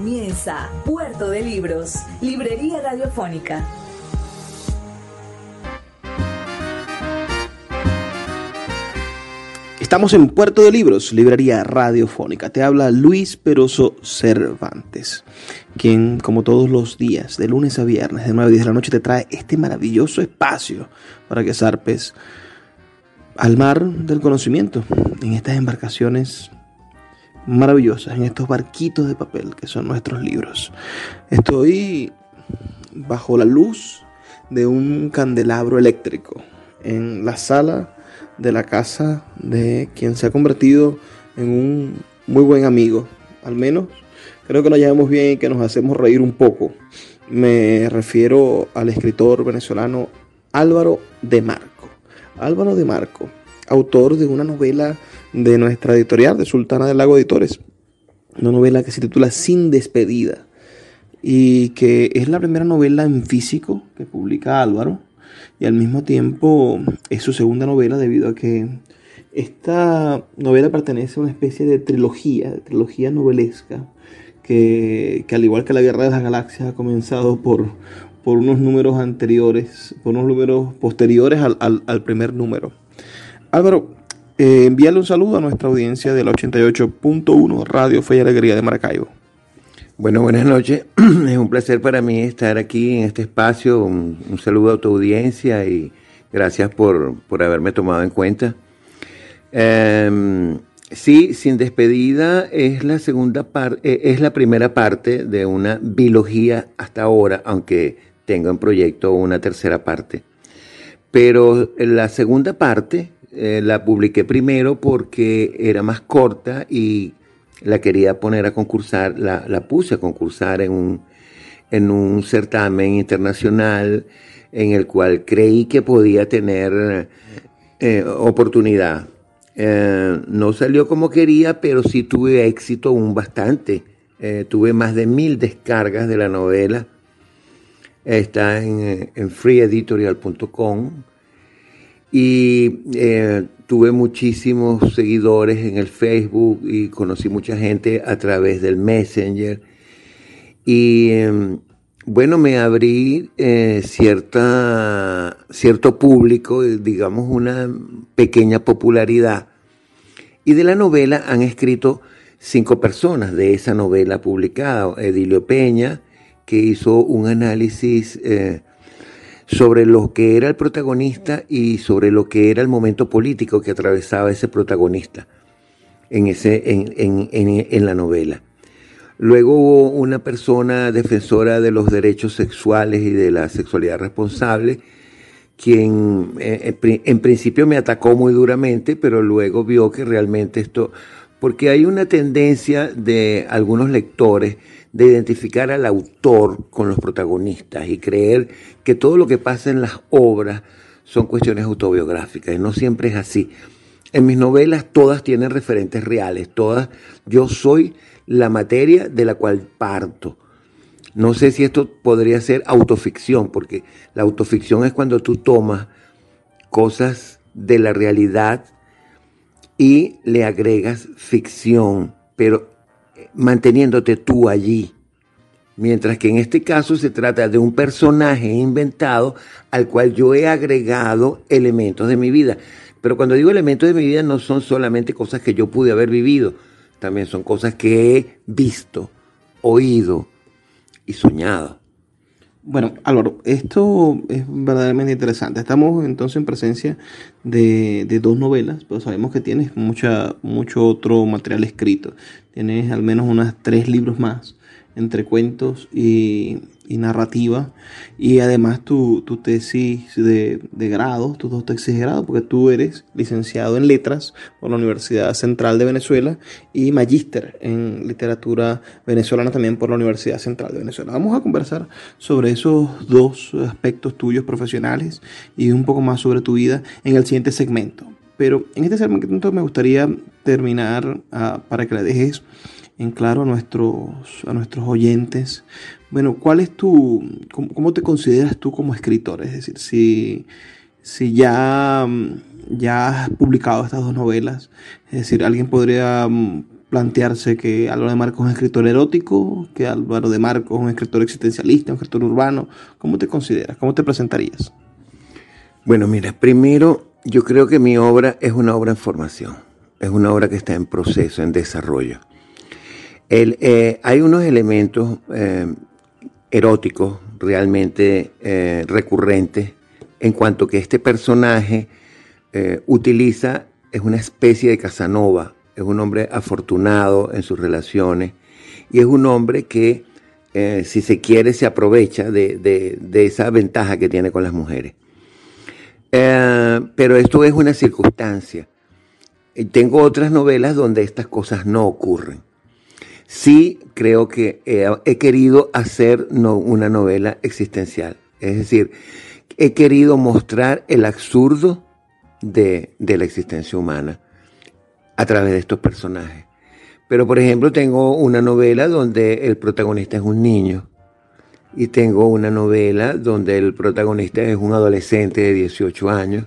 Comienza Puerto de Libros, Librería Radiofónica. Estamos en Puerto de Libros, Librería Radiofónica. Te habla Luis Peroso Cervantes, quien, como todos los días, de lunes a viernes, de 9 a 10 de la noche, te trae este maravilloso espacio para que zarpes al mar del conocimiento en estas embarcaciones maravillosas, en estos barquitos de papel que son nuestros libros. Estoy bajo la luz de un candelabro eléctrico en la sala de la casa de quien se ha convertido en un muy buen amigo. Al menos creo que nos llevamos bien y que nos hacemos reír un poco. Me refiero al escritor venezolano Álvaro de Marco. Álvaro de Marco, autor de una novela de nuestra editorial, de Sultana del Lago Editores. Una novela que se titula Sin despedida y que es la primera novela en físico que publica Álvaro y al mismo tiempo es su segunda novela debido a que esta novela pertenece a una especie de trilogía, de trilogía novelesca que, al igual que la Guerra de las Galaxias ha comenzado por, por unos números anteriores, por unos números posteriores al, al primer número. Álvaro, eh, envíale un saludo a nuestra audiencia de la 88.1 Radio Fe y Alegría de Maracaibo. Bueno, buenas noches. Es un placer para mí estar aquí en este espacio. Un, saludo a tu audiencia y gracias por, haberme tomado en cuenta. Em, sí, Sin Despedida es la segunda parte, eh, es la primera parte de una biología hasta ahora, aunque tengo en proyecto una tercera parte. Pero la segunda parte eh, la publiqué primero porque era más corta y la quería poner a concursar, la, la puse a concursar en un, en un certamen internacional en el cual creí que podía tener eh, oportunidad. Eh, no salió como quería, pero sí tuve éxito aún bastante. tuve más de mil descargas de la novela. Está en, en freeeditorial.com y eh, tuve muchísimos seguidores en el Facebook y conocí mucha gente a través del Messenger. Y em, bueno, me abrí eh, cierta, cierto público, digamos una pequeña popularidad. Y de la novela han escrito cinco personas de esa novela publicada. Edilio Peña, que hizo un análisis eh, sobre lo que era el protagonista y sobre lo que era el momento político que atravesaba ese protagonista en, ese, en, la novela. Luego hubo una persona defensora de los derechos sexuales y de la sexualidad responsable, quien eh, en principio me atacó muy duramente, pero luego vio que realmente esto, porque hay una tendencia de algunos lectores de identificar al autor con los protagonistas y creer que todo lo que pasa en las obras son cuestiones autobiográficas. Y no siempre es así. En mis novelas todas tienen referentes reales, todas, yo soy la materia de la cual parto. No sé si esto podría ser autoficción, porque la autoficción es cuando tú tomas cosas de la realidad y le agregas ficción, pero manteniéndote tú allí. Mientras que en este caso se trata de un personaje inventado al cual yo he agregado elementos de mi vida. Pero cuando digo elementos de mi vida no son solamente cosas que yo pude haber vivido, también son cosas que he visto, oído y soñado. Bueno, Álvaro, esto es verdaderamente interesante. Estamos entonces en presencia de, dos novelas, pero sabemos que tienes mucha, mucho otro material escrito. Tienes al menos unas tres libros más entre cuentos y, narrativa. Y además tu, tu tesis de, de, grado, tus dos tesis de grado, porque tú eres licenciado en letras por la Universidad Central de Venezuela y magíster en literatura venezolana también por la Universidad Central de Venezuela. Vamos a conversar sobre esos dos aspectos tuyos profesionales y un poco más sobre tu vida en el siguiente segmento. Pero en este segmento me gustaría terminar ah, para que le dejes en claro a nuestros, a nuestros oyentes. Bueno, ¿cuál es tu, cómo, te consideras tú como escritor? Es decir, si, si ya, ya has publicado estas dos novelas, es decir, alguien podría mm, plantearse que Álvaro de Marcos es un escritor erótico, que Álvaro de Marcos es un escritor existencialista, un escritor urbano. ¿Cómo te consideras? ¿Cómo te presentarías? Bueno, mira, primero yo creo que mi obra es una obra en formación, es una obra que está en proceso, en desarrollo. Eh, hay unos elementos eh, eróticos realmente eh, recurrentes en cuanto que este personaje utiliza, es una especie de Casanova, es un hombre afortunado en sus relaciones y es un hombre que, si se quiere, se aprovecha de esa ventaja que tiene con las mujeres. Pero esto es una circunstancia. Tengo otras novelas donde estas cosas no ocurren. Sí creo que he, querido hacer una novela existencial. Es decir, he querido mostrar el absurdo de, de la existencia humana a través de estos personajes. Pero, por ejemplo, tengo una novela donde el protagonista es un niño y tengo una novela donde el protagonista es un adolescente de 18 años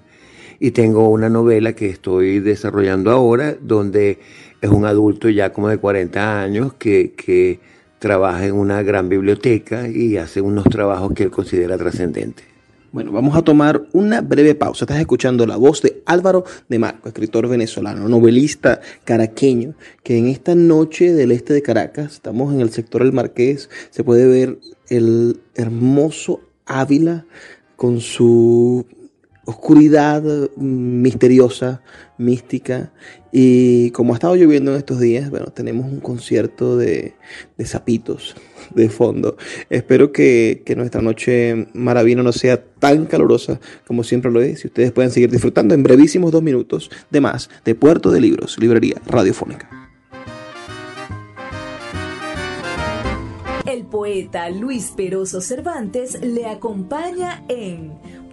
y tengo una novela que estoy desarrollando ahora donde es un adulto ya como de 40 años que, que trabaja en una gran biblioteca y hace unos trabajos que él considera trascendentes. Bueno, vamos a tomar una breve pausa. Estás escuchando la voz de Álvaro de Marco, escritor venezolano, novelista caraqueño, que en esta noche del este de Caracas, estamos en el sector del Marqués, se puede ver el hermoso Ávila con su oscuridad misteriosa, mística. Y como ha estado lloviendo en estos días, bueno, tenemos un concierto de, de zapitos de fondo. Espero que, que nuestra noche maravilla no sea tan calurosa como siempre lo es. Y ustedes pueden seguir disfrutando en brevísimos dos minutos de más de Puerto de Libros, Librería Radiofónica. El poeta Luis Peroso Cervantes le acompaña en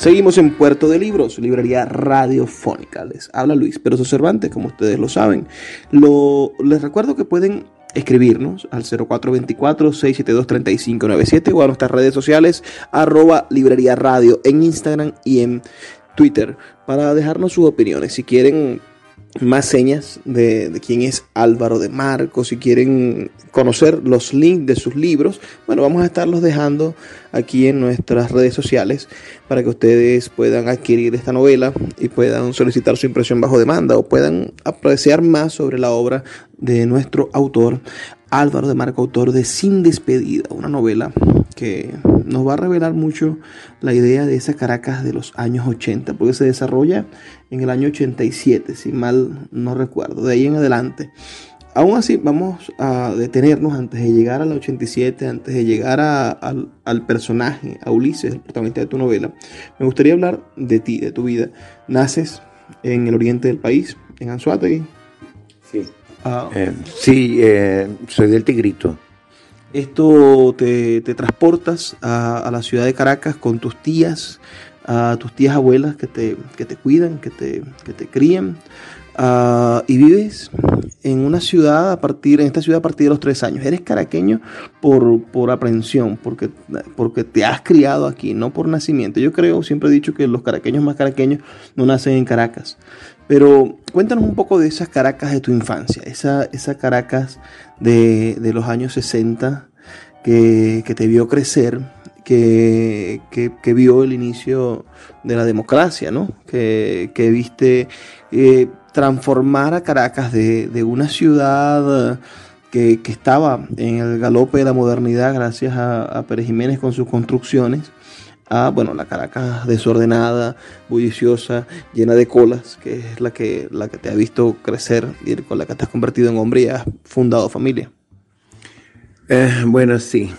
Seguimos en Puerto de Libros, librería radiofónica. Les habla Luis Peroso Cervantes, como ustedes lo saben. Lo, les recuerdo que pueden escribirnos al 0424-672-3597 o a nuestras redes sociales arroba librería radio en Instagram y en Twitter para dejarnos sus opiniones. Si quieren más señas de, quién es Álvaro de Marcos, si quieren conocer los links de sus libros, bueno, vamos a estarlos dejando aquí en nuestras redes sociales para que ustedes puedan adquirir esta novela y puedan solicitar su impresión bajo demanda o puedan apreciar más sobre la obra de nuestro autor Álvaro de Marco, autor de Sin Despedida, una novela que nos va a revelar mucho la idea de esa Caracas de los años 80, porque se desarrolla en el año 87, si mal no recuerdo, de ahí en adelante. Aún así, vamos a detenernos antes de llegar al 87, antes de llegar al, personaje, a Ulises, el protagonista de tu novela. Me gustaría hablar de ti, de tu vida. Naces en el oriente del país, en Anzuategui. Sí. Ah. Eh, sí, eh, soy del Tigrito. Esto te, transportas a, la ciudad de Caracas con tus tías, a tus tías abuelas que te, te cuidan, que te, que te crían, ah, y vives en una ciudad a partir, en esta ciudad a partir de los tres años. Eres caraqueño por, por aprensión, porque, porque te has criado aquí, no por nacimiento. Yo creo, siempre he dicho que los caraqueños más caraqueños no nacen en Caracas. Pero cuéntanos un poco de esas Caracas de tu infancia, esa, esa Caracas de, los años 60 que, te vio crecer, que, que, vio el inicio de la democracia, ¿no? que, viste eh, transformar a Caracas de, una ciudad que, estaba en el galope de la modernidad gracias a, Pérez Jiménez con sus construcciones, a bueno, la Caracas desordenada, bulliciosa, llena de colas, que es la que, la que te ha visto crecer y con la que te has convertido en hombre y has fundado familia. Eh, bueno, sí.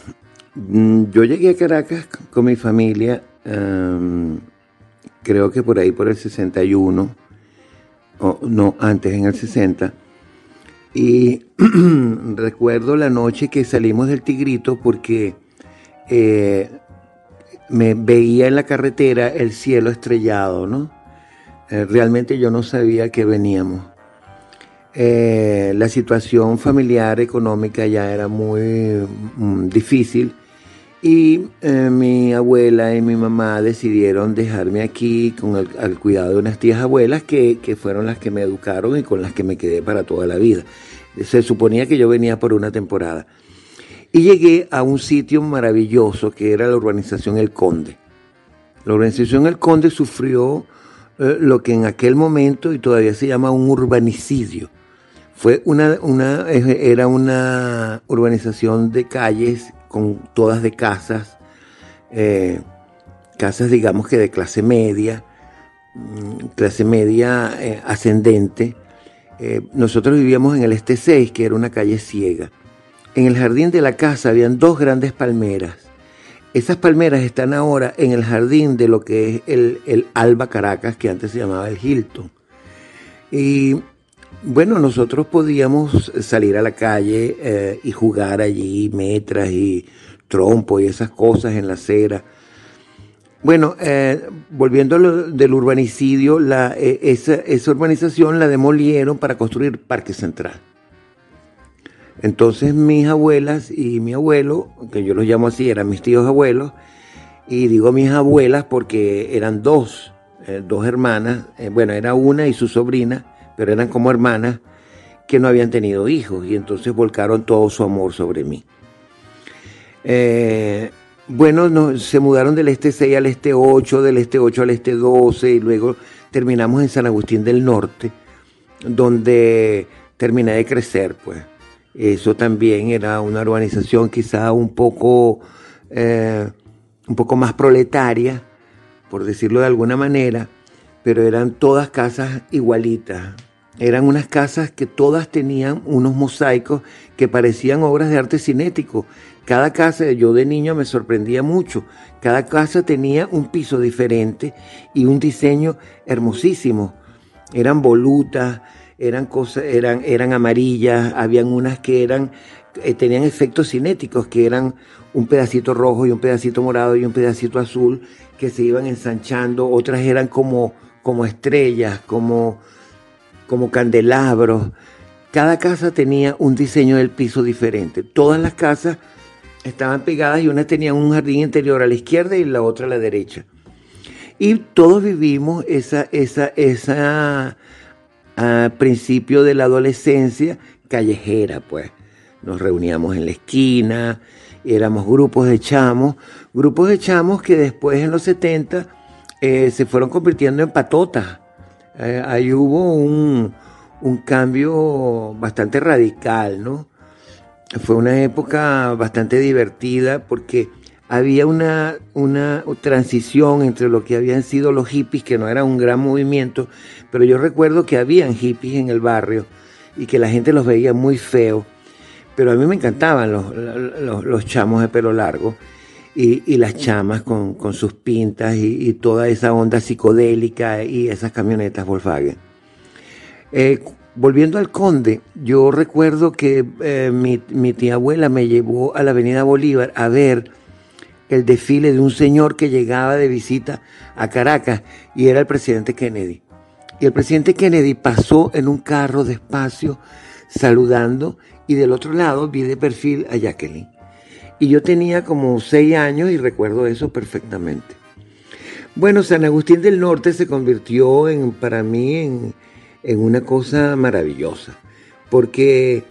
Mm, yo llegué a Caracas con mi familia, em, creo que por ahí por el 61 no, antes en el 60. Y recuerdo la noche que salimos del Tigrito porque eh, me veía en la carretera el cielo estrellado, ¿no? Eh, realmente yo no sabía que veníamos. Eh, la situación familiar, económica ya era muy mm, difícil y eh, mi abuela y mi mamá decidieron dejarme aquí con el, al cuidado de unas tías abuelas que, fueron las que me educaron y con las que me quedé para toda la vida. Se suponía que yo venía por una temporada. Y llegué a un sitio maravilloso que era la urbanización El Conde. La urbanización El Conde sufrió eh, lo que en aquel momento y todavía se llama un urbanicidio. Fue una, una, era una urbanización de calles con todas de casas, eh, casas digamos que de clase media, mm, clase media eh, ascendente. Eh, nosotros vivíamos en el Este 6, que era una calle ciega. En el jardín de la casa habían dos grandes palmeras. Esas palmeras están ahora en el jardín de lo que es el, el Alba Caracas, que antes se llamaba el Hilton. Y bueno, nosotros podíamos salir a la calle eh, y jugar allí metras y trompo y esas cosas en la acera. Bueno, eh, volviendo del urbanicidio, e, esa, esa, urbanización la demolieron para construir Parque Central. Entonces mis abuelas y mi abuelo, que yo los llamo así, eran mis tíos abuelos, y digo mis abuelas porque eran dos, eh, dos hermanas, bueno, era una y su sobrina, pero eran como hermanas que no habían tenido hijos y entonces volcaron todo su amor sobre mí. Eh, bueno, se mudaron del este 6 al este 8, del este 8 al este 12 y luego terminamos en San Agustín del Norte, donde terminé de crecer, pues. Eso también era una urbanización quizá un poco, eh, un poco más proletaria, por decirlo de alguna manera, pero eran todas casas igualitas, eran unas casas que todas tenían unos mosaicos que parecían obras de arte cinético. Cada casa, yo de niño me sorprendía mucho, cada casa tenía un piso diferente y un diseño hermosísimo. Eran volutas, eran cosas, eran, eran amarillas, habían unas que eran, eh, tenían efectos cinéticos, que eran un pedacito rojo y un pedacito morado y un pedacito azul que se iban ensanchando, otras eran como, como estrellas, como, como candelabros. Cada casa tenía un diseño del piso diferente. Todas las casas estaban pegadas y una tenía un jardín interior a la izquierda y la otra a la derecha. Y todos vivimos esa, esa, esa principio de la adolescencia callejera, pues. Nos reuníamos en la esquina, éramos grupos de chamos, grupos de chamos que después en los 70 eh, se fueron convirtiendo en patotas eh, ahí hubo un, cambio bastante radical, ¿no? Fue una época bastante divertida porque había una, una transición entre lo que habían sido los hippies, que no era un gran movimiento, pero yo recuerdo que habían hippies en el barrio y que la gente los veía muy feos, pero a mí me encantaban los, los chamos de pelo largo y, las chamas con, sus pintas y, toda esa onda psicodélica y esas camionetas Volkswagen. Eh, volviendo al Conde, yo recuerdo que eh, mi, mi tía abuela me llevó a la Avenida Bolívar a ver el desfile de un señor que llegaba de visita a Caracas y era el presidente Kennedy. Y el presidente Kennedy pasó en un carro despacio, saludando y del otro lado vi de perfil a Jacqueline. Y yo tenía como seis años y recuerdo eso perfectamente. Bueno, San Agustín del Norte se convirtió en, para mí en, una cosa maravillosa, porque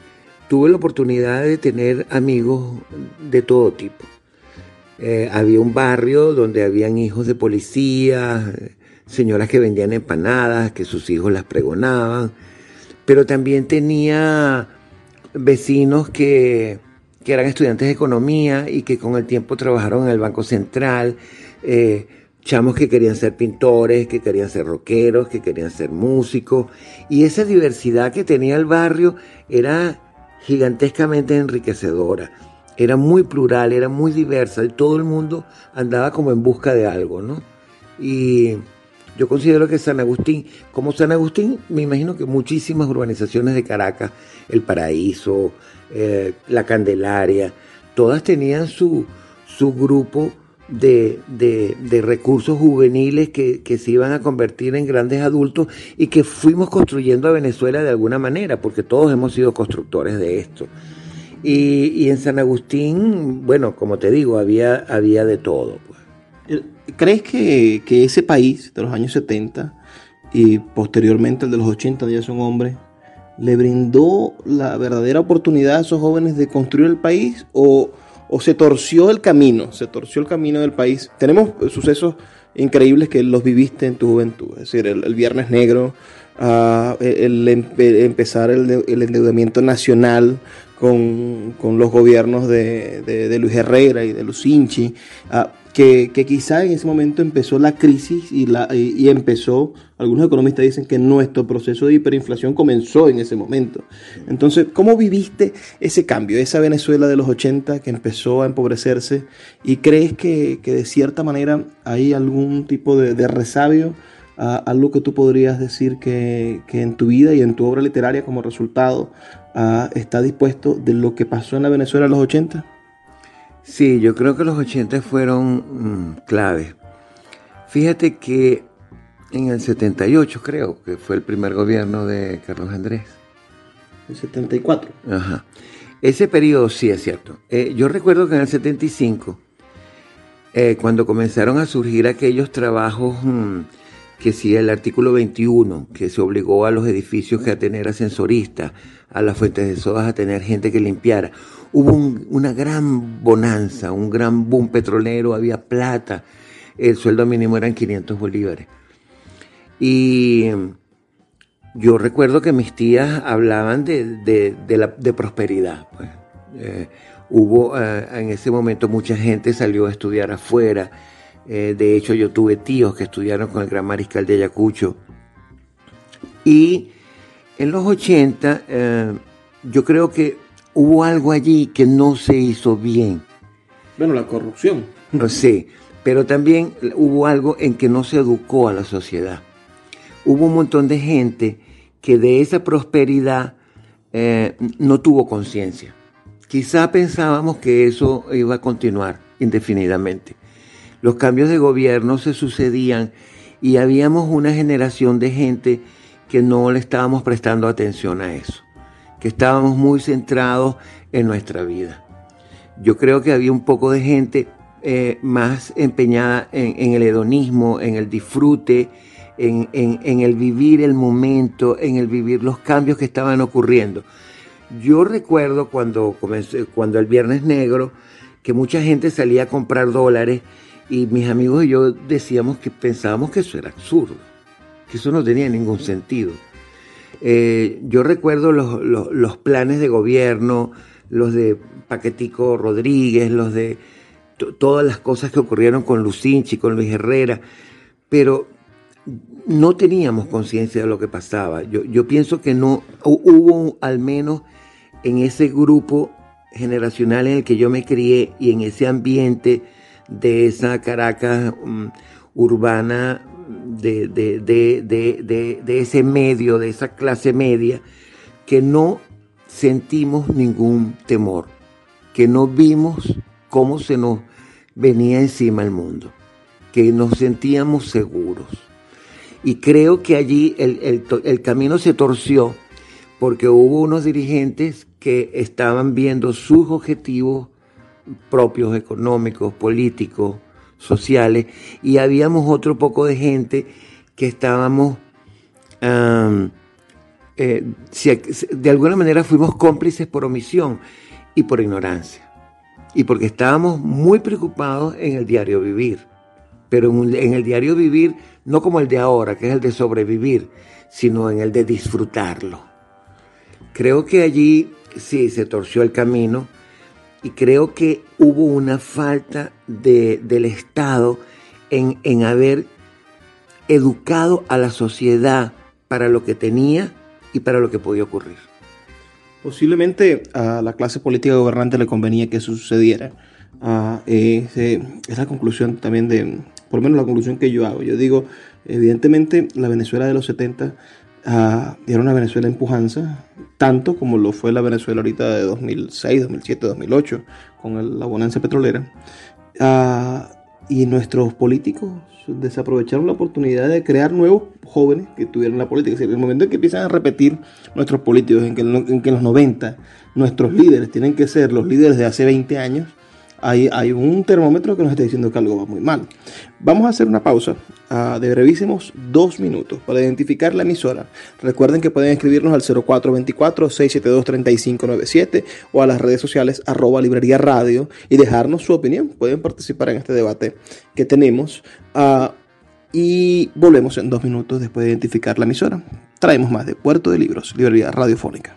tuve la oportunidad de tener amigos de todo tipo. Eh, había un barrio donde habían hijos de policía, señoras que vendían empanadas, que sus hijos las pregonaban, pero también tenía vecinos que, eran estudiantes de economía y que con el tiempo trabajaron en el Banco Central, eh, chamos que querían ser pintores, que querían ser rockeros, que querían ser músicos, y esa diversidad que tenía el barrio era gigantescamente enriquecedora, era muy plural, era muy diversa, y todo el mundo andaba como en busca de algo, ¿no? Y yo considero que San Agustín, como San Agustín, me imagino que muchísimas urbanizaciones de Caracas, El Paraíso, eh, La Candelaria, todas tenían su, su grupo de, recursos juveniles que, se iban a convertir en grandes adultos y que fuimos construyendo a Venezuela de alguna manera, porque todos hemos sido constructores de esto. Y, en San Agustín, bueno, como te digo, había, había de todo. Pues. ¿Crees que, ese país de los años 70 y posteriormente el de los 80, ya son hombres, le brindó la verdadera oportunidad a esos jóvenes de construir el país o, se torció el camino, se torció el camino del país? Tenemos sucesos increíbles que los viviste en tu juventud, es decir, el, Viernes Negro, ah, el, empezar el, endeudamiento nacional con, los gobiernos de, Luis Herrera y de Lucinchi, uh, que, quizá en ese momento empezó la crisis y, la, y, empezó, algunos economistas dicen que nuestro proceso de hiperinflación comenzó en ese momento. Entonces, ¿cómo viviste ese cambio, esa Venezuela de los 80 que empezó a empobrecerse y crees que, de cierta manera hay algún tipo de, resabio, algo que tú podrías decir que, en tu vida y en tu obra literaria como resultado está dispuesto de lo que pasó en la Venezuela de los 80? Sí, yo creo que los 80 fueron mm, clave. Fíjate que en el 78 creo que fue el primer gobierno de Carlos Andrés. El 74. Ajá. Ese periodo sí es cierto. Eh, yo recuerdo que en el 75, eh, cuando comenzaron a surgir aquellos trabajos mm, que sí, el artículo 21, que se obligó a los edificios que a tener ascensoristas, a las fuentes de sodas a tener gente que limpiara hubo una gran bonanza, un gran boom petrolero, había plata, el sueldo mínimo eran 500 bolívares. Y yo recuerdo que mis tías hablaban de, la, de prosperidad. Pues. Eh, hubo eh, en ese momento mucha gente salió a estudiar afuera. Eh, de hecho, yo tuve tíos que estudiaron con el gran mariscal de Ayacucho. Y en los 80, yo creo que hubo algo allí que no se hizo bien. Bueno, la corrupción. No sé, pero también hubo algo en que no se educó a la sociedad. Hubo un montón de gente que de esa prosperidad eh, no tuvo conciencia. Quizá pensábamos que eso iba a continuar indefinidamente. Los cambios de gobierno se sucedían y habíamos una generación de gente que no le estábamos prestando atención a eso que estábamos muy centrados en nuestra vida. Yo creo que había un poco de gente eh, más empeñada en, el hedonismo, en el disfrute, en, el vivir el momento, en el vivir los cambios que estaban ocurriendo. Yo recuerdo cuando, comencé, cuando el Viernes Negro, que mucha gente salía a comprar dólares y mis amigos y yo decíamos que pensábamos que eso era absurdo, que eso no tenía ningún sentido. Eh, yo recuerdo los, planes de gobierno, los de Paquetico Rodríguez, los de todas las cosas que ocurrieron con Lucinchi, con Luis Herrera, pero no teníamos conciencia de lo que pasaba. Yo, yo pienso que no hubo al menos en ese grupo generacional en el que yo me crié y en ese ambiente de esa Caracas mm, urbana de, de, ese medio, de esa clase media, que no sentimos ningún temor, que no vimos cómo se nos venía encima el mundo, que nos sentíamos seguros. Y creo que allí el, camino se torció porque hubo unos dirigentes que estaban viendo sus objetivos propios, económicos, políticos, sociales, y habíamos otro poco de gente que estábamos, eh, de alguna manera fuimos cómplices por omisión y por ignorancia, y porque estábamos muy preocupados en el diario vivir, pero en el diario vivir no como el de ahora, que es el de sobrevivir, sino en el de disfrutarlo. Creo que allí sí se torció el camino y creo que hubo una falta del Estado en, en haber educado a la sociedad para lo que tenía y para lo que podía ocurrir. Posiblemente a la clase política gobernante le convenía que eso sucediera. Ah, es la conclusión también de, por lo menos la conclusión que yo hago. Yo digo, evidentemente la Venezuela de los 70 uh, era una Venezuela en pujanza, tanto como lo fue la Venezuela ahorita de 2006, 2007, 2008, con la bonanza petrolera. Uh, y nuestros políticos desaprovecharon la oportunidad de crear nuevos jóvenes que tuvieron la política. en el momento en que empiezan a repetir nuestros políticos, en que, en que en los 90 nuestros líderes tienen que ser los líderes de hace 20 años, hay, un termómetro que nos está diciendo que algo va muy mal. Vamos a hacer una pausa uh, de brevísimos dos minutos para identificar la emisora. Recuerden que pueden escribirnos al 0424-672-3597 o a las redes sociales arroba librería radio y dejarnos su opinión. Pueden participar en este debate que tenemos. Uh, y volvemos en dos minutos después de identificar la emisora. Traemos más de Puerto de Libros, librería radiofónica.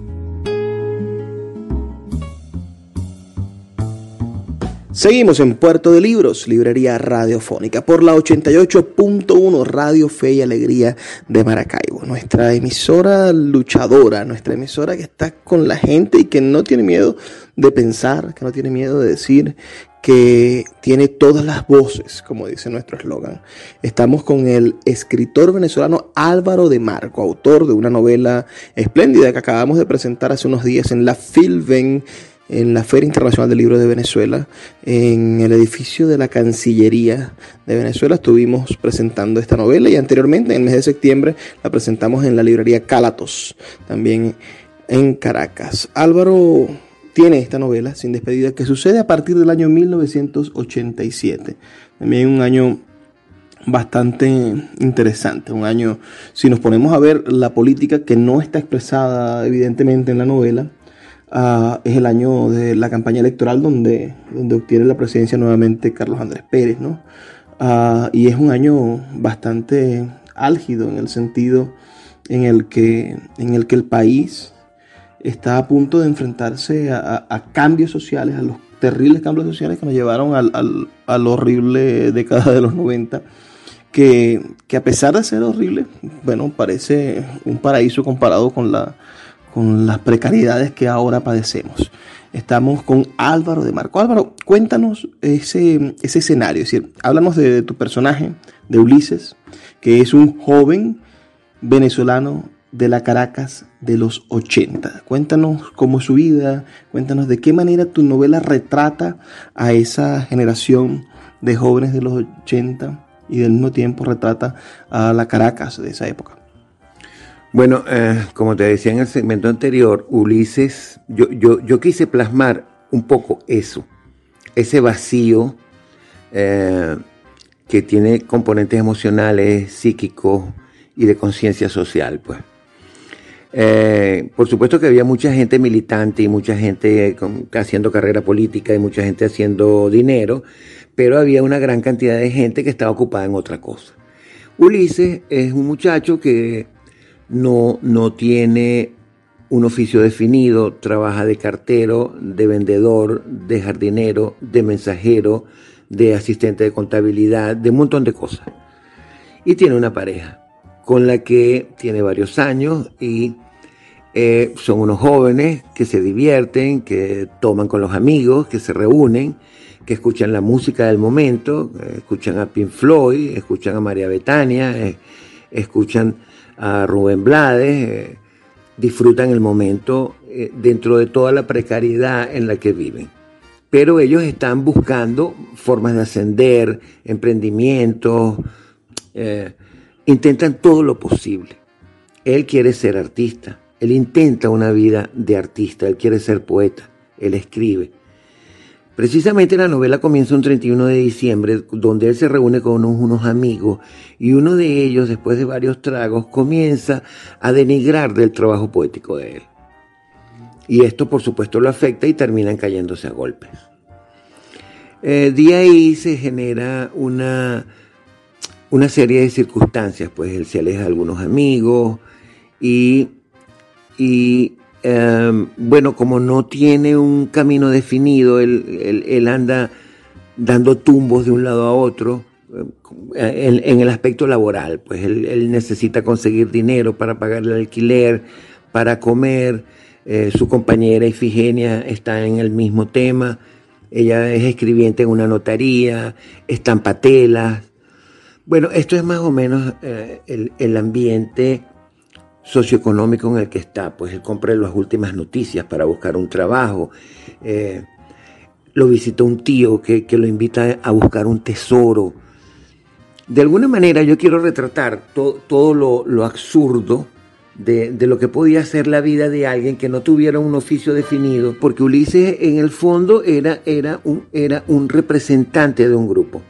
Seguimos en Puerto de Libros, librería radiofónica, por la 88.1 Radio Fe y Alegría de Maracaibo. Nuestra emisora luchadora, nuestra emisora que está con la gente y que no tiene miedo de pensar, que no tiene miedo de decir, que tiene todas las voces, como dice nuestro eslogan. Estamos con el escritor venezolano Álvaro de Marco, autor de una novela espléndida que acabamos de presentar hace unos días en la Filven en la Feria Internacional del Libro de Venezuela, en el edificio de la Cancillería de Venezuela. Estuvimos presentando esta novela y anteriormente, en el mes de septiembre, la presentamos en la librería Cálatos, también en Caracas. Álvaro tiene esta novela, Sin Despedida, que sucede a partir del año 1987. También un año bastante interesante, un año, si nos ponemos a ver la política que no está expresada evidentemente en la novela, Ah, es el año de la campaña electoral donde, donde obtiene la presidencia nuevamente Carlos Andrés Pérez, ¿no? Ah, y es un año bastante álgido en el sentido en el que, en el, que el país está a punto de enfrentarse a, cambios sociales, a los terribles cambios sociales que nos llevaron al, al, a la horrible década de los 90. Que, que, a pesar de ser horrible, bueno, parece un paraíso comparado con la, con las precariedades que ahora padecemos. Estamos con Álvaro de Marco. Álvaro, cuéntanos ese, ese escenario, es decir, háblanos de, tu personaje, de Ulises, que es un joven venezolano de la Caracas de los 80. Cuéntanos cómo es su vida, cuéntanos de qué manera tu novela retrata a esa generación de jóvenes de los 80 y del mismo tiempo retrata a la Caracas de esa época. Bueno, eh, como te decía en el segmento anterior, Ulises, yo, yo, yo quise plasmar un poco eso, ese vacío eh, que tiene componentes emocionales, psíquicos y de conciencia social, pues. Eh, por supuesto que había mucha gente militante y mucha gente haciendo carrera política y mucha gente haciendo dinero, pero había una gran cantidad de gente que estaba ocupada en otra cosa. Ulises es un muchacho que no, no tiene un oficio definido, trabaja de cartero, de vendedor, de jardinero, de mensajero, de asistente de contabilidad, de un montón de cosas. Y tiene una pareja. con la que tiene varios años y eh, son unos jóvenes que se divierten, que toman con los amigos, que se reúnen, que escuchan la música del momento, eh, escuchan a Pink Floyd, escuchan a María Betania, eh, escuchan a Rubén Blades, disfrutan el momento dentro de toda la precariedad en la que viven. Pero ellos están buscando formas de ascender, emprendimientos, intentan todo lo posible. Él quiere ser artista, él intenta una vida de artista, él quiere ser poeta, él escribe. Precisamente la novela comienza un 31 de diciembre, donde él se reúne con unos, amigos y uno de ellos, después de varios tragos, comienza a denigrar del trabajo poético de él. Y esto, por supuesto, lo afecta y terminan cayéndose a golpes. Eh, de ahí se genera una, una serie de circunstancias, pues él se aleja de algunos amigos y y em, bueno, como no tiene un camino definido, él, anda dando tumbos de un lado a otro eh, en, el aspecto laboral, pues él, necesita conseguir dinero para pagar el alquiler, para comer, eh, su compañera Ifigenia está en el mismo tema, ella es escribiente en una notaría, estampa telas. Bueno, esto es más o menos eh, el ambiente socioeconómico en el que está, pues él compra las últimas noticias para buscar un trabajo. Eh, lo visita un tío que, lo invita a buscar un tesoro. De alguna manera yo quiero retratar todo lo, absurdo de, lo que podía ser la vida de alguien que no tuviera un oficio definido, porque Ulises en el fondo era, era, un, era un representante de un grupo.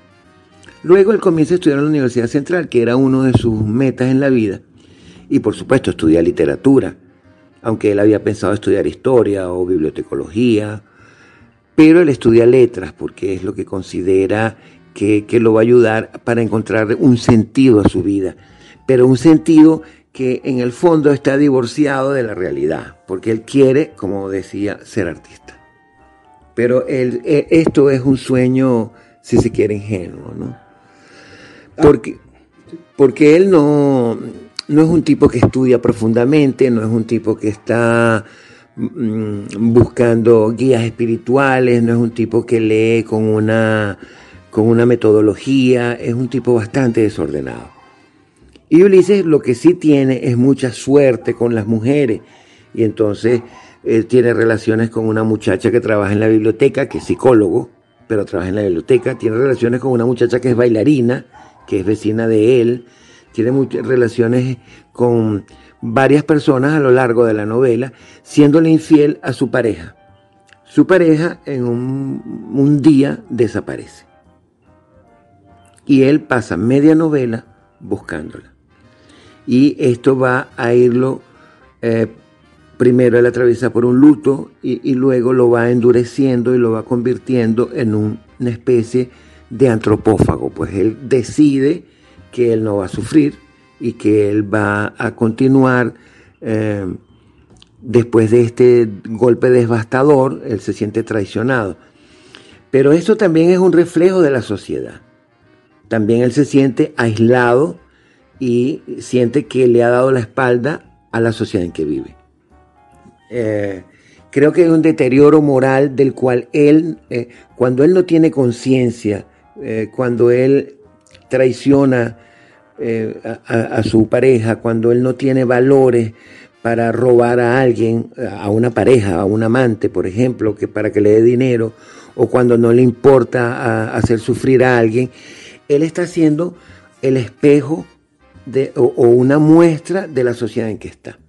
Luego él comienza a estudiar en la Universidad Central, que era uno de sus metas en la vida y por supuesto estudia literatura, aunque él había pensado estudiar historia o bibliotecología, pero él estudia letras porque es lo que considera que, lo va a ayudar para encontrar un sentido a su vida, pero un sentido que en el fondo está divorciado de la realidad, porque él quiere, como decía, ser artista. Pero él, e, esto es un sueño, si se quiere, ingenuo, ¿no? Porque, porque él no, no es un tipo que estudia profundamente, no es un tipo que está mm, buscando guías espirituales, no es un tipo que lee con una, con una metodología, es un tipo bastante desordenado. Y Ulises lo que sí tiene es mucha suerte con las mujeres y entonces él tiene relaciones con una muchacha que trabaja en la biblioteca, que es psicólogo, pero trabaja en la biblioteca, tiene relaciones con una muchacha que es bailarina, que es vecina de él, tiene muchas relaciones con varias personas a lo largo de la novela, siéndole infiel a su pareja. Su pareja en un, día desaparece. Y él pasa media novela buscándola. Y esto va a irlo, eh, primero él atraviesa por un luto y, luego lo va endureciendo y lo va convirtiendo en una especie de antropófago. Pues él decide que él no va a sufrir y que él va a continuar eh, después de este golpe devastador, él se siente traicionado. Pero eso también es un reflejo de la sociedad. También él se siente aislado y siente que le ha dado la espalda a la sociedad en que vive. Eh, creo que hay un deterioro moral del cual él, eh, cuando él no tiene conciencia, cuando él traiciona eh, a, su pareja, cuando él no tiene valores para robar a alguien, a una pareja, a un amante, por ejemplo, que para que le dé dinero, o cuando no le importa hacer sufrir a alguien, él está siendo el espejo o una muestra de la sociedad en que está.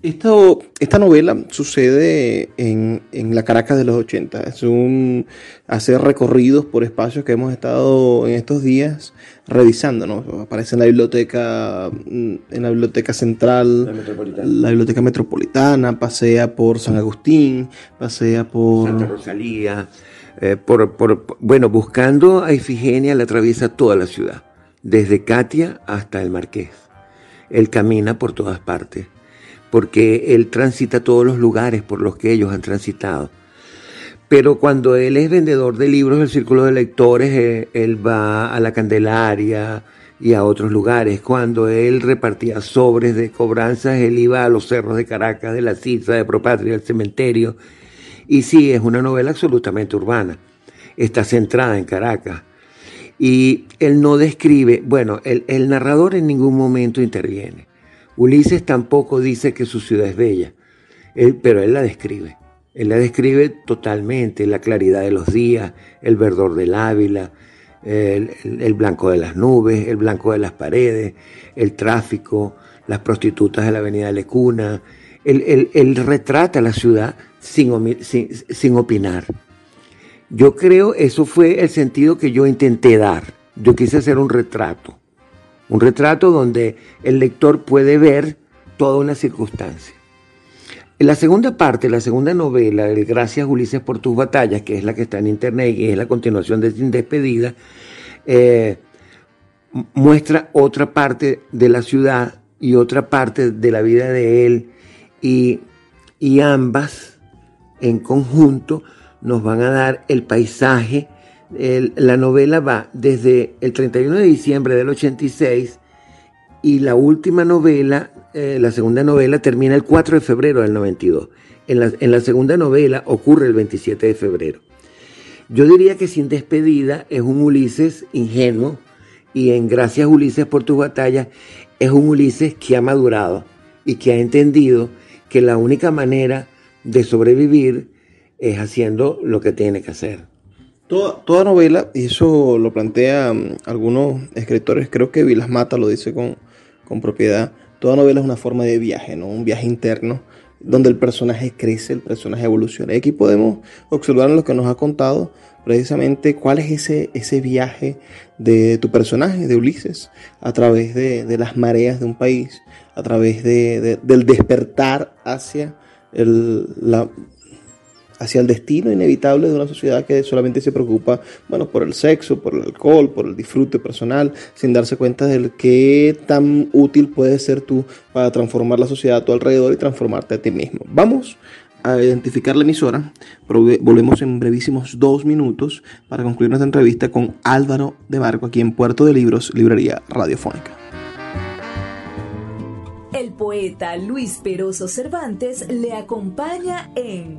Esto, esta novela sucede en, la Caracas de los 80. Es un hacer recorridos por espacios que hemos estado en estos días revisando. ¿no? Aparece en la biblioteca, mm, en la biblioteca central, la, biblioteca metropolitana, pasea por San Agustín, pasea por Santa Rosalía, eh, por, por, bueno, buscando a Ifigenia, le atraviesa toda la ciudad, desde Katia hasta el Marqués. Él camina por todas partes porque él transita todos los lugares por los que ellos han transitado. Pero cuando él es vendedor de libros del círculo de lectores, eh, él va a la Candelaria, y a otros lugares. Cuando él repartía sobres de cobranzas, él iba a los cerros de Caracas, de la Cisa, de Propatria, del cementerio. Y sí, es una novela absolutamente urbana. Está centrada en Caracas. Y él no describe, bueno, el, el narrador en ningún momento interviene. Ulises tampoco dice que su ciudad es bella, pero él la describe. Él la describe totalmente, la claridad de los días, el verdor del Ávila, el, blanco de las nubes, el blanco de las paredes, el tráfico, las prostitutas de la avenida Lecuna. Él, retrata la ciudad sin, sin, opinar. Yo creo eso fue el sentido que yo intenté dar. Yo quise hacer un retrato. Un retrato donde el lector puede ver toda una circunstancia. En la segunda parte, la segunda novela, el Gracias Ulises por tus batallas, que es la que está en internet y es la continuación de Sin Despedida, eh, muestra otra parte de la ciudad y otra parte de la vida de él y, ambas en conjunto nos van a dar el paisaje. La novela va desde el 31 de diciembre del 86 y la última novela eh, la segunda novela termina el 4 de febrero del 92. En la, en la segunda novela ocurre el 27 de febrero. Yo diría que Sin Despedida es un Ulises ingenuo y en Gracias Ulises por tus batallas es un Ulises que ha madurado y que ha entendido que la única manera de sobrevivir es haciendo lo que tiene que hacer. Toda, toda novela, y eso lo plantean algunos escritores, creo que Vilas Mata lo dice con, con propiedad, Toda novela es una forma de viaje, ¿no? Un viaje interno donde el personaje crece, el personaje evoluciona. Y aquí podemos observar en lo que nos ha contado precisamente cuál es ese, ese viaje de tu personaje, de Ulises, a través de, las mareas de un país, a través de, del despertar hacia el, la, hacia el destino inevitable de una sociedad que solamente se preocupa, bueno, por el sexo, por el alcohol, por el disfrute personal, sin darse cuenta de qué tan útil puedes ser tú para transformar la sociedad a tu alrededor y transformarte a ti mismo. Vamos a identificar la emisora. Volvemos en brevísimos dos minutos para concluir nuestra entrevista con Álvaro de Marco aquí en Puerto de Libros, Librería Radiofónica. El poeta Luis Peroso Cervantes le acompaña en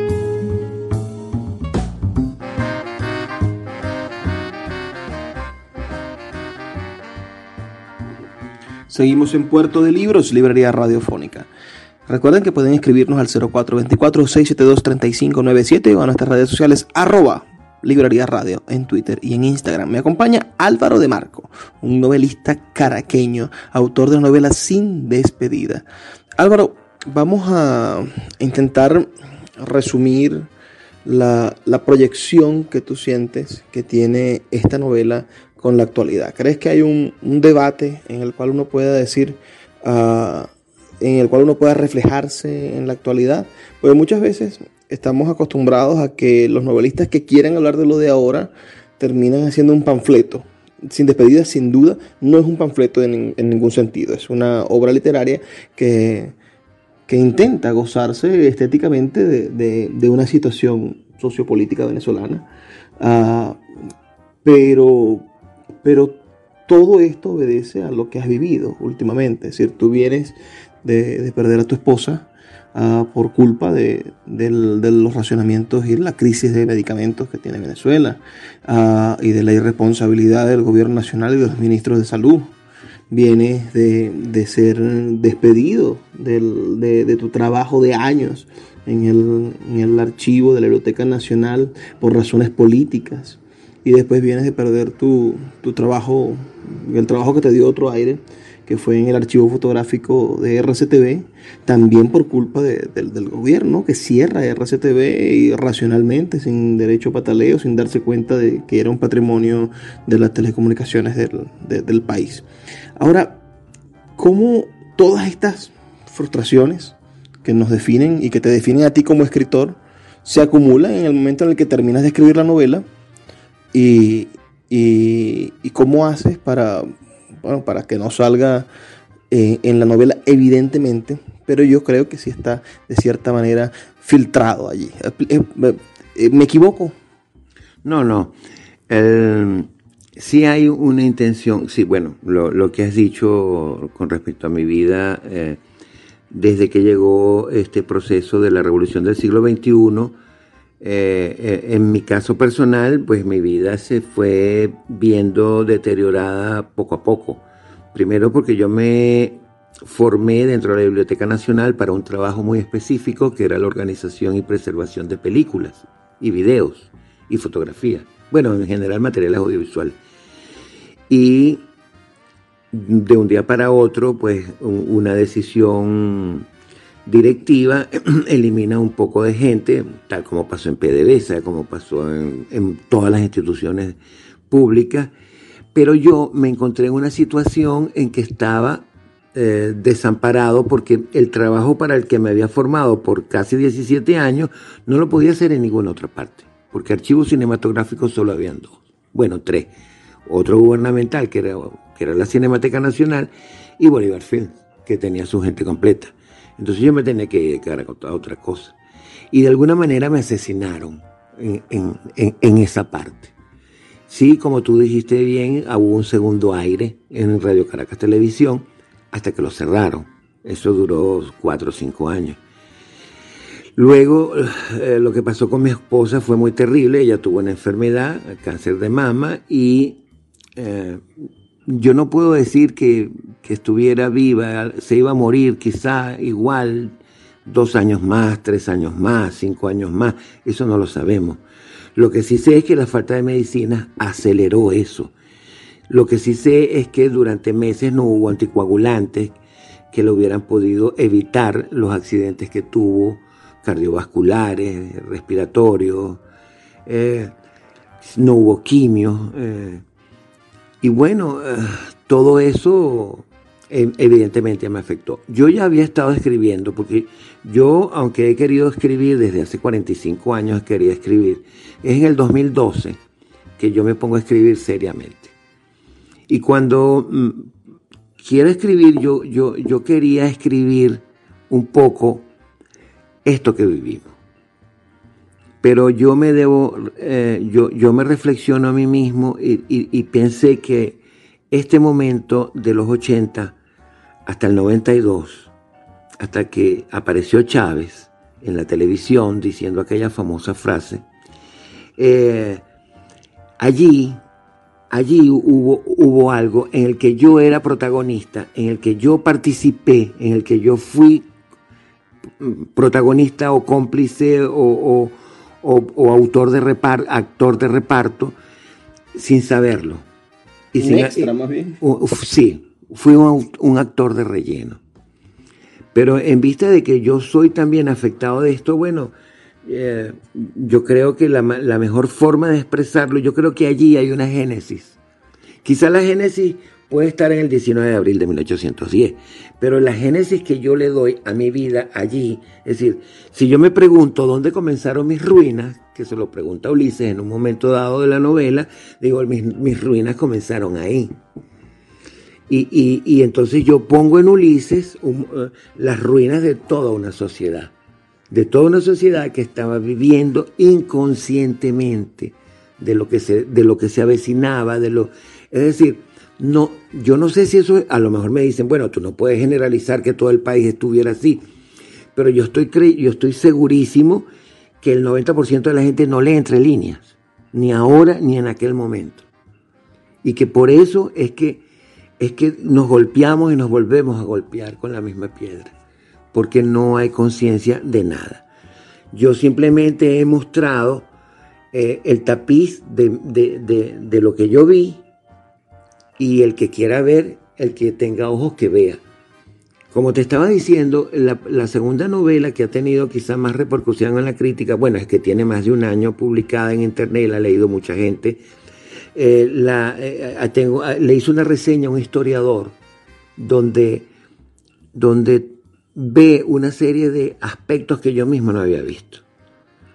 Seguimos en Puerto de Libros, Librería Radiofónica. Recuerden que pueden escribirnos al 0424-672-3597 o a nuestras redes sociales arroba Librería Radio en Twitter y en Instagram. Me acompaña Álvaro de Marco, un novelista caraqueño, autor de la novela Sin Despedida. Álvaro, vamos a intentar resumir la, la proyección que tú sientes que tiene esta novela con la actualidad? ¿Crees que hay un, debate en el cual uno pueda decir, ah, en el cual uno pueda reflejarse en la actualidad? Porque muchas veces estamos acostumbrados a que los novelistas que quieren hablar de lo de ahora terminan haciendo un panfleto. Sin despedida, sin duda, no es un panfleto en, ningún sentido, es una obra literaria que, que intenta gozarse estéticamente de, una situación sociopolítica venezolana, uh, pero pero todo esto obedece a lo que has vivido últimamente. Es decir, tú vienes de, perder a tu esposa ah, por culpa de, los racionamientos y la crisis de medicamentos que tiene Venezuela ah, y de la irresponsabilidad del gobierno nacional y de los ministros de salud. Vienes de, ser despedido de, tu trabajo de años en el, en el archivo de la Biblioteca Nacional por razones políticas y después vienes de perder tu, trabajo, el trabajo que te dio otro aire, que fue en el archivo fotográfico de RCTV, también por culpa del gobierno que cierra RCTV y racionalmente, sin derecho a pataleo, sin darse cuenta de que era un patrimonio de las telecomunicaciones del, del país. Ahora, ¿cómo todas estas frustraciones que nos definen y que te definen a ti como escritor, se acumulan en el momento en el que terminas de escribir la novela y, cómo haces para, para que no salga eh, en la novela evidentemente, pero yo creo que sí está de cierta manera filtrado allí. Eh, eh, ¿Me equivoco? No, no. sí hay una intención, sí, bueno, lo, que has dicho con respecto a mi vida, desde que llegó este proceso de la revolución del siglo XXI, en mi caso personal, pues mi vida se fue viendo deteriorada poco a poco. Primero porque yo me formé dentro de la Biblioteca Nacional para un trabajo muy específico que era la organización y preservación de películas y videos y fotografía. Bueno, en general materiales audiovisuales. Y de un día para otro, pues una decisión directiva elimina un poco de gente, tal como pasó en PDVSA, como pasó en, todas las instituciones públicas, pero yo me encontré en una situación en que estaba eh, desamparado porque el trabajo para el que me había formado por casi 17 años no lo podía hacer en ninguna otra parte, porque archivos cinematográficos solo habían dos, bueno, tres. Otro gubernamental, que era, que era la Cinemateca Nacional, y Bolívar Film, que tenía su gente completa. Entonces yo me tenía que dedicar a otra cosa. Y de alguna manera me asesinaron en, esa parte. Sí, como tú dijiste bien, hubo un segundo aire en Radio Caracas Televisión hasta que lo cerraron. Eso duró cuatro o cinco años. Luego, eh, lo que pasó con mi esposa fue muy terrible. Ella tuvo una enfermedad, cáncer de mama, y eh, yo no puedo decir que, que, estuviera viva, se iba a morir quizá igual dos años más, tres años más, cinco años más. Eso no lo sabemos. Lo que sí sé es que la falta de medicina aceleró eso. Lo que sí sé es que durante meses no hubo anticoagulantes que le hubieran podido evitar los accidentes que tuvo, cardiovasculares, respiratorios, eh, no hubo quimio. Eh, y bueno, eh, todo eso evidentemente me afectó. Yo ya había estado escribiendo, porque yo, aunque he querido escribir desde hace 45 años, quería escribir, es en el 2012 que yo me pongo a escribir seriamente. Y cuando mm, quiero escribir, yo, yo, yo quería escribir un poco esto que vivimos. Pero yo me debo, eh, yo, yo me reflexiono a mí mismo y, pensé que este momento de los 80 hasta el 92, hasta que apareció Chávez en la televisión diciendo aquella famosa frase, eh, allí allí hubo, hubo algo en el que yo era protagonista, en el que yo participé, en el que yo fui protagonista o cómplice o, autor de reparto, actor de reparto, sin saberlo. Y sin, extra, más bien. sí, fui un, actor de relleno. Pero en vista de que yo soy también afectado de esto, bueno, eh, yo creo que la, mejor forma de expresarlo, yo creo que allí hay una génesis. Quizá la génesis puede estar en el 19 de abril de 1810, pero la génesis que yo le doy a mi vida allí, es decir, si yo me pregunto dónde comenzaron mis ruinas, que se lo pregunta Ulises en un momento dado de la novela, digo, mis, ruinas comenzaron ahí. Y, entonces yo pongo en Ulises eh, las ruinas de toda una sociedad de toda una sociedad que estaba viviendo inconscientemente de lo que se, de lo que se avecinaba, de lo, es decir, no, yo no sé si eso, a lo mejor me dicen, bueno, tú no puedes generalizar que todo el país estuviera así, pero yo estoy, yo estoy segurísimo que el 90% de la gente no lee entre líneas, ni ahora ni en aquel momento. Y que por eso es que, es que nos golpeamos y nos volvemos a golpear con la misma piedra porque no hay conciencia de nada. Yo simplemente he mostrado eh, el tapiz de, lo que yo vi y el que quiera ver, el que tenga ojos que vea. Como te estaba diciendo, la, segunda novela que ha tenido quizá más repercusión en la crítica, bueno, es que tiene más de un año publicada en internet, la ha leído mucha gente. Eh, la, eh, tengo, le hizo una reseña a un historiador donde, donde ve una serie de aspectos que yo mismo no había visto.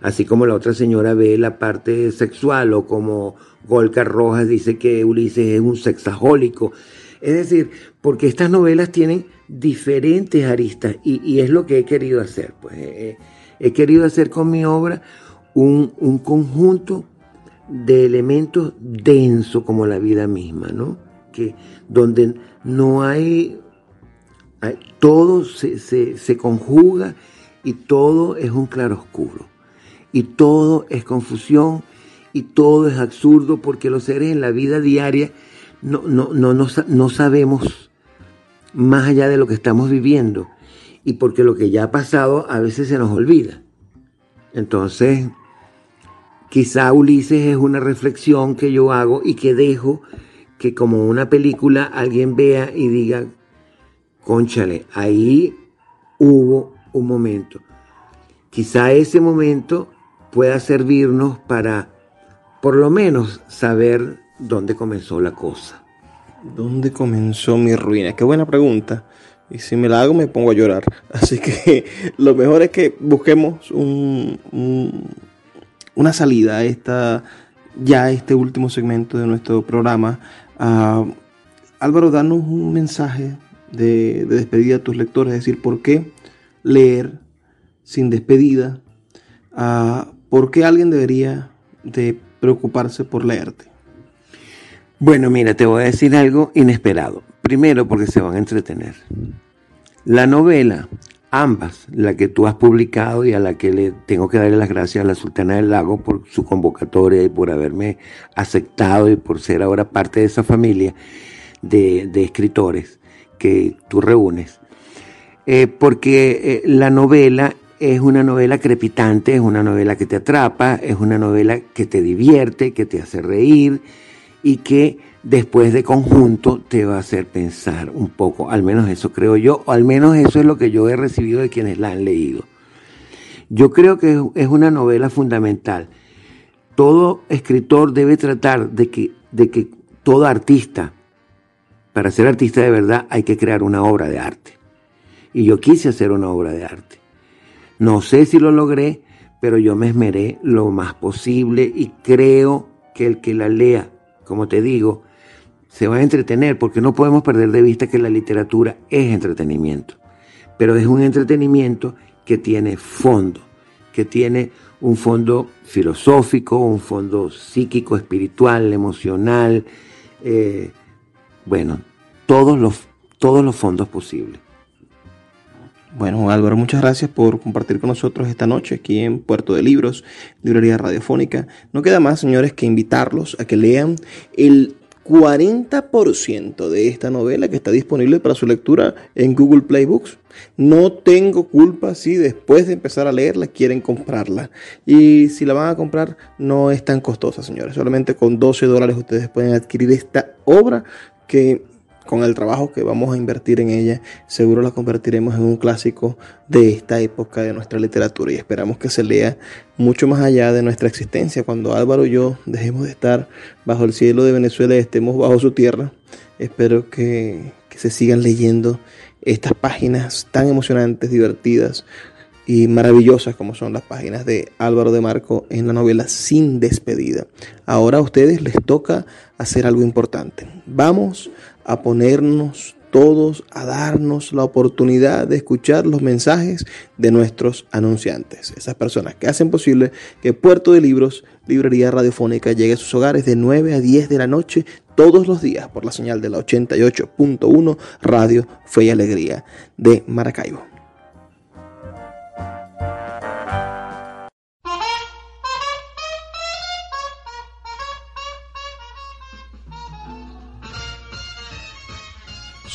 Así como la otra señora ve la parte sexual o como Golka Rojas dice que Ulises es un sexajólico. Es decir, porque estas novelas tienen diferentes aristas y, es lo que he querido hacer. Pues he, querido hacer con mi obra un, un, conjunto de elementos denso como la vida misma, ¿no? Que donde no hay, todo se, se conjuga y todo es un claroscuro y todo es confusión y todo es absurdo porque los seres en la vida diaria no, no, no, no, sabemos más allá de lo que estamos viviendo y porque lo que ya ha pasado a veces se nos olvida. Entonces, quizá Ulises es una reflexión que yo hago y que dejo que como una película alguien vea y diga, conchale, ahí hubo un momento. Quizá ese momento pueda servirnos para por lo menos saber dónde comenzó la cosa. ¿Dónde comenzó mi ruina? Qué buena pregunta. Y si me la hago me pongo a llorar. Así que lo mejor es que busquemos un, una salida a esta, ya este último segmento de nuestro programa. Ah, Álvaro, danos un mensaje de, despedida a tus lectores, es decir, ¿por qué leer sin despedida? Uh, ¿Por qué alguien debería de preocuparse por leerte? Bueno, mira, te voy a decir algo inesperado. Primero, porque se van a entretener. La novela, ambas, la que tú has publicado y a la que le tengo que darle las gracias a la Sultana del Lago por su convocatoria y por haberme aceptado y por ser ahora parte de esa familia de, escritores que tú reúnes. Eh, porque eh, la novela es una novela crepitante, es una novela que te atrapa, es una novela que te divierte, que te hace reír y que después de conjunto te va a hacer pensar un poco, al menos eso creo yo, o al menos eso es lo que yo he recibido de quienes la han leído. Yo creo que es una novela fundamental. Todo escritor debe tratar de que, de que todo artista, para ser artista de verdad hay que crear una obra de arte. Y yo quise hacer una obra de arte. No sé si lo logré, pero yo me esmeré lo más posible y creo que el que la lea, como te digo, se va a entretener porque no podemos perder de vista que la literatura es entretenimiento, pero es un entretenimiento que tiene fondo, que tiene un fondo filosófico, un fondo psíquico, espiritual, emocional, eh, bueno, todos los, todos los fondos posibles. Bueno, Álvaro, muchas gracias por compartir con nosotros esta noche aquí en Puerto de Libros, Librería Radiofónica. No queda más, señores, que invitarlos a que lean el 40% de esta novela que está disponible para su lectura en Google Play Books. No tengo culpa si después de empezar a leerla quieren comprarla. Y si la van a comprar, no es tan costosa, señores. Solamente con 12 dólares ustedes pueden adquirir esta obra que con el trabajo que vamos a invertir en ella, seguro la convertiremos en un clásico de esta época de nuestra literatura y esperamos que se lea mucho más allá de nuestra existencia. Cuando Álvaro y yo dejemos de estar bajo el cielo de Venezuela y estemos bajo su tierra, espero que, que se sigan leyendo estas páginas tan emocionantes, divertidas y maravillosas como son las páginas de Álvaro de Marco en la novela Sin despedida. Ahora a ustedes les toca hacer algo importante. Vamos a ponernos todos a darnos la oportunidad de escuchar los mensajes de nuestros anunciantes, esas personas que hacen posible que Puerto de Libros, Librería Radiofónica, llegue a sus hogares de 9 a 10 de la noche todos los días por la señal de la 88.1 Radio Fe y Alegría de Maracaibo.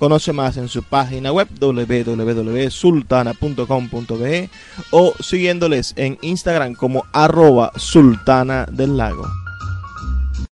Conoce más en su página web www.sultana.com.be o siguiéndoles en Instagram como arroba sultana del lago.